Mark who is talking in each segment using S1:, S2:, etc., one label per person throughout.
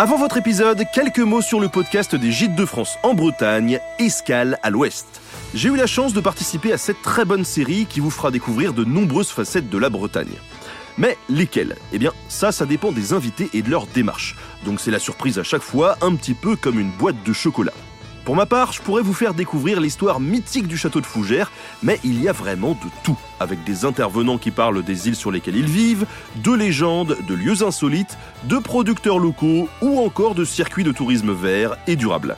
S1: Avant votre épisode, quelques mots sur le podcast des Gîtes de France en Bretagne, Escale à l'Ouest. J'ai eu la chance de participer à cette très bonne série qui vous fera découvrir de nombreuses facettes de la Bretagne. Mais lesquelles? Eh bien, ça, ça dépend des invités et de leur démarche. Donc c'est la surprise à chaque fois, un petit peu comme une boîte de chocolat. Pour ma part, je pourrais vous faire découvrir l'histoire mythique du château de Fougères, mais il y a vraiment de tout, avec des intervenants qui parlent des îles sur lesquelles ils vivent, de légendes, de lieux insolites, de producteurs locaux ou encore de circuits de tourisme vert et durable.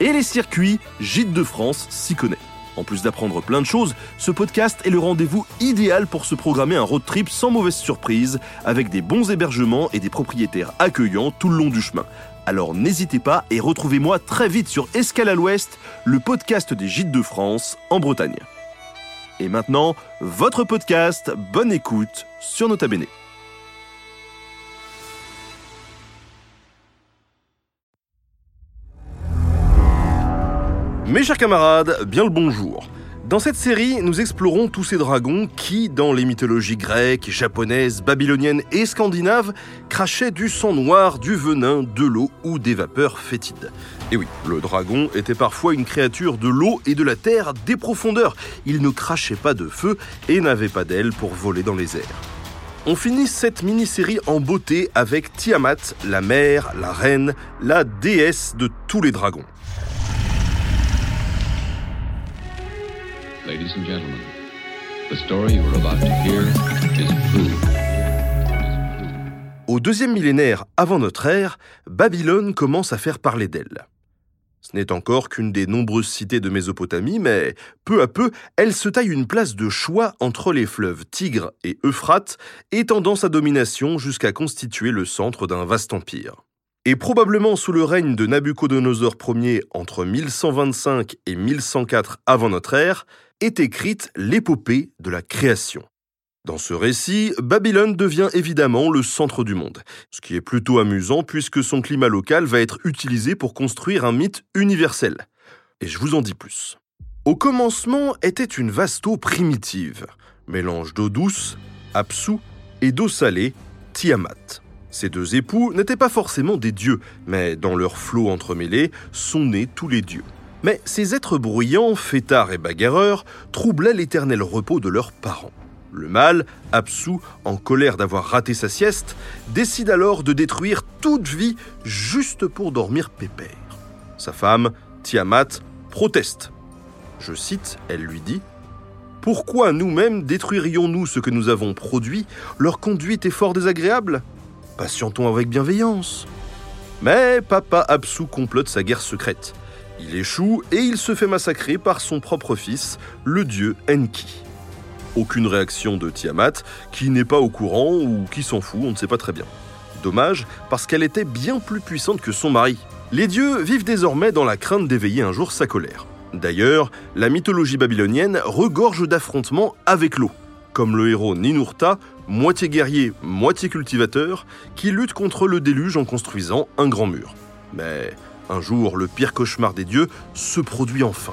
S1: Et les circuits, Gîtes de France s'y connaît. En plus d'apprendre plein de choses, ce podcast est le rendez-vous idéal pour se programmer un road trip sans mauvaise surprise, avec des bons hébergements et des propriétaires accueillants tout le long du chemin. Alors n'hésitez pas et retrouvez-moi très vite sur Escale à l'Ouest, le podcast des Gîtes de France en Bretagne. Et maintenant, votre podcast, bonne écoute sur Nota Bene. Mes chers camarades, bien le bonjour. Dans cette série, nous explorons tous ces dragons qui, dans les mythologies grecques, japonaises, babyloniennes et scandinaves, crachaient du sang noir, du venin, de l'eau ou des vapeurs fétides. Et oui, le dragon était parfois une créature de l'eau et de la terre des profondeurs. Il ne crachait pas de feu et n'avait pas d'ailes pour voler dans les airs. On finit cette mini-série en beauté avec Tiamat, la mère, la reine, la déesse de tous les dragons.
S2: Ladies and gentlemen, the story you are about to hear is.
S1: Au deuxième millénaire avant notre ère, Babylone commence à faire parler d'elle. Ce n'est encore qu'une des nombreuses cités de Mésopotamie, mais peu à peu, elle se taille une place de choix entre les fleuves Tigre et Euphrate, étendant sa domination jusqu'à constituer le centre d'un vaste empire. Et probablement sous le règne de Nabucodonosor Ier entre 1125 et 1104 avant notre ère, est écrite l'épopée de la création. Dans ce récit, Babylone devient évidemment le centre du monde, ce qui est plutôt amusant puisque son climat local va être utilisé pour construire un mythe universel. Et je vous en dis plus. Au commencement était une vaste eau primitive, mélange d'eau douce, Apsu, et d'eau salée, Tiamat. Ces deux époux n'étaient pas forcément des dieux, mais dans leurs flots entremêlés sont nés tous les dieux. Mais ces êtres bruyants, fêtards et bagarreurs, troublaient l'éternel repos de leurs parents. Le mâle, Apsu, en colère d'avoir raté sa sieste, décide alors de détruire toute vie juste pour dormir pépère. Sa femme, Tiamat, proteste. Je cite, elle lui dit Pourquoi nous-mêmes détruirions-nous ce que nous avons produit? Leur conduite est fort désagréable. Patientons avec bienveillance. Mais papa Apsu complote sa guerre secrète. Il échoue et il se fait massacrer par son propre fils, le dieu Enki. Aucune réaction de Tiamat, qui n'est pas au courant ou qui s'en fout, on ne sait pas très bien. Dommage, parce qu'elle était bien plus puissante que son mari. Les dieux vivent désormais dans la crainte d'éveiller un jour sa colère. D'ailleurs, la mythologie babylonienne regorge d'affrontements avec l'eau, comme le héros Ninurta, moitié guerrier, moitié cultivateur, qui lutte contre le déluge en construisant un grand mur. Mais un jour, le pire cauchemar des dieux se produit enfin.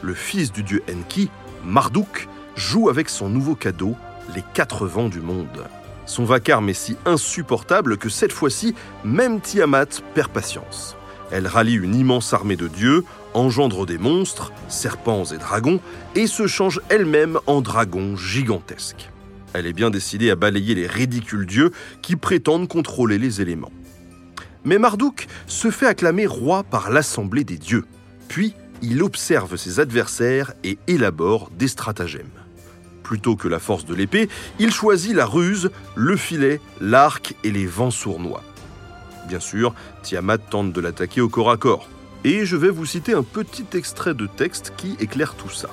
S1: Le fils du dieu Enki, Marduk, joue avec son nouveau cadeau, les quatre vents du monde. Son vacarme est si insupportable que cette fois-ci, même Tiamat perd patience. Elle rallie une immense armée de dieux, engendre des monstres, serpents et dragons, et se change elle-même en dragon gigantesque. Elle est bien décidée à balayer les ridicules dieux qui prétendent contrôler les éléments. Mais Marduk se fait acclamer roi par l'assemblée des dieux. Puis, il observe ses adversaires et élabore des stratagèmes. Plutôt que la force de l'épée, il choisit la ruse, le filet, l'arc et les vents sournois. Bien sûr, Tiamat tente de l'attaquer au corps à corps. Et je vais vous citer un petit extrait de texte qui éclaire tout ça.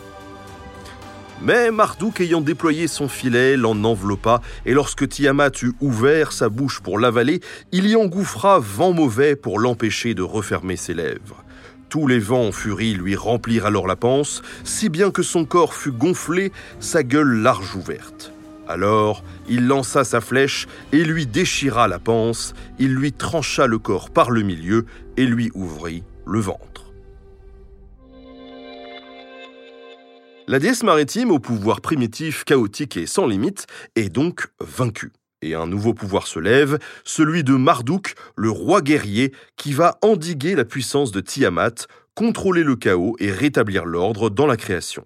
S1: Mais Marduk ayant déployé son filet l'en enveloppa, et lorsque Tiamat eut ouvert sa bouche pour l'avaler, il y engouffra vent mauvais pour l'empêcher de refermer ses lèvres. Tous les vents en furie lui remplirent alors la panse, si bien que son corps fut gonflé, sa gueule large ouverte. Alors il lança sa flèche et lui déchira la panse, il lui trancha le corps par le milieu et lui ouvrit le ventre. La déesse maritime, au pouvoir primitif, chaotique et sans limite, est donc vaincue. Et un nouveau pouvoir se lève, celui de Marduk, le roi guerrier, qui va endiguer la puissance de Tiamat, contrôler le chaos et rétablir l'ordre dans la création.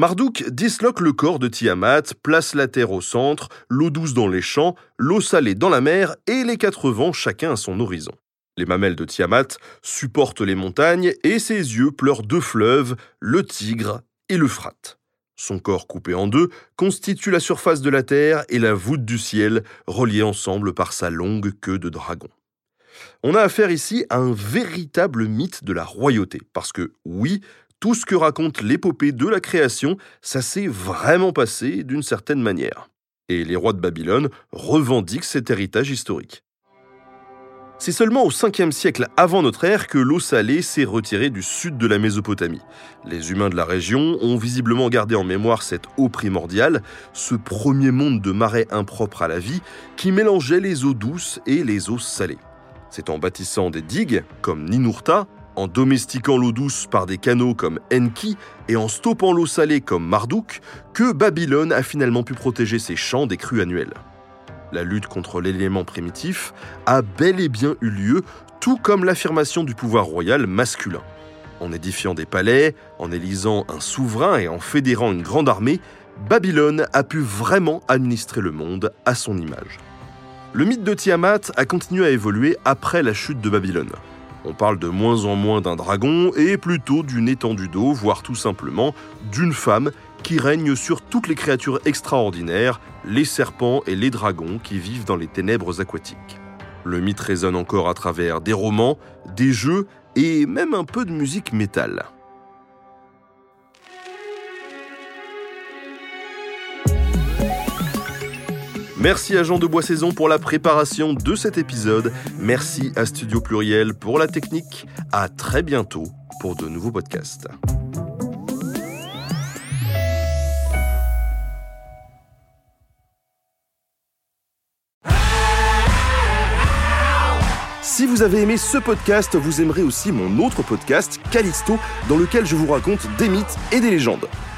S1: Marduk disloque le corps de Tiamat, place la terre au centre, l'eau douce dans les champs, l'eau salée dans la mer et les quatre vents chacun à son horizon. Les mamelles de Tiamat supportent les montagnes et ses yeux pleurent deux fleuves, le Tigre et l'Euphrate. Son corps coupé en deux constitue la surface de la terre et la voûte du ciel, reliés ensemble par sa longue queue de dragon. On a affaire ici à un véritable mythe de la royauté, parce que oui, tout ce que raconte l'épopée de la création, ça s'est vraiment passé d'une certaine manière. Et les rois de Babylone revendiquent cet héritage historique. C'est seulement au 5e siècle avant notre ère que l'eau salée s'est retirée du sud de la Mésopotamie. Les humains de la région ont visiblement gardé en mémoire cette eau primordiale, ce premier monde de marais impropre à la vie qui mélangeait les eaux douces et les eaux salées. C'est en bâtissant des digues, comme Ninurta, en domestiquant l'eau douce par des canaux comme Enki et en stoppant l'eau salée comme Marduk, que Babylone a finalement pu protéger ses champs des crues annuelles. La lutte contre l'élément primitif a bel et bien eu lieu, tout comme l'affirmation du pouvoir royal masculin. En édifiant des palais, en élisant un souverain et en fédérant une grande armée, Babylone a pu vraiment administrer le monde à son image. Le mythe de Tiamat a continué à évoluer après la chute de Babylone. On parle de moins en moins d'un dragon et plutôt d'une étendue d'eau, voire tout simplement d'une femme qui règne sur toutes les créatures extraordinaires, les serpents et les dragons qui vivent dans les ténèbres aquatiques. Le mythe résonne encore à travers des romans, des jeux et même un peu de musique métal. Merci à Jean de Boissaison pour la préparation de cet épisode. Merci à Studio Pluriel pour la technique. À très bientôt pour de nouveaux podcasts. Si vous avez aimé ce podcast, vous aimerez aussi mon autre podcast, Callisto, dans lequel je vous raconte des mythes et des légendes.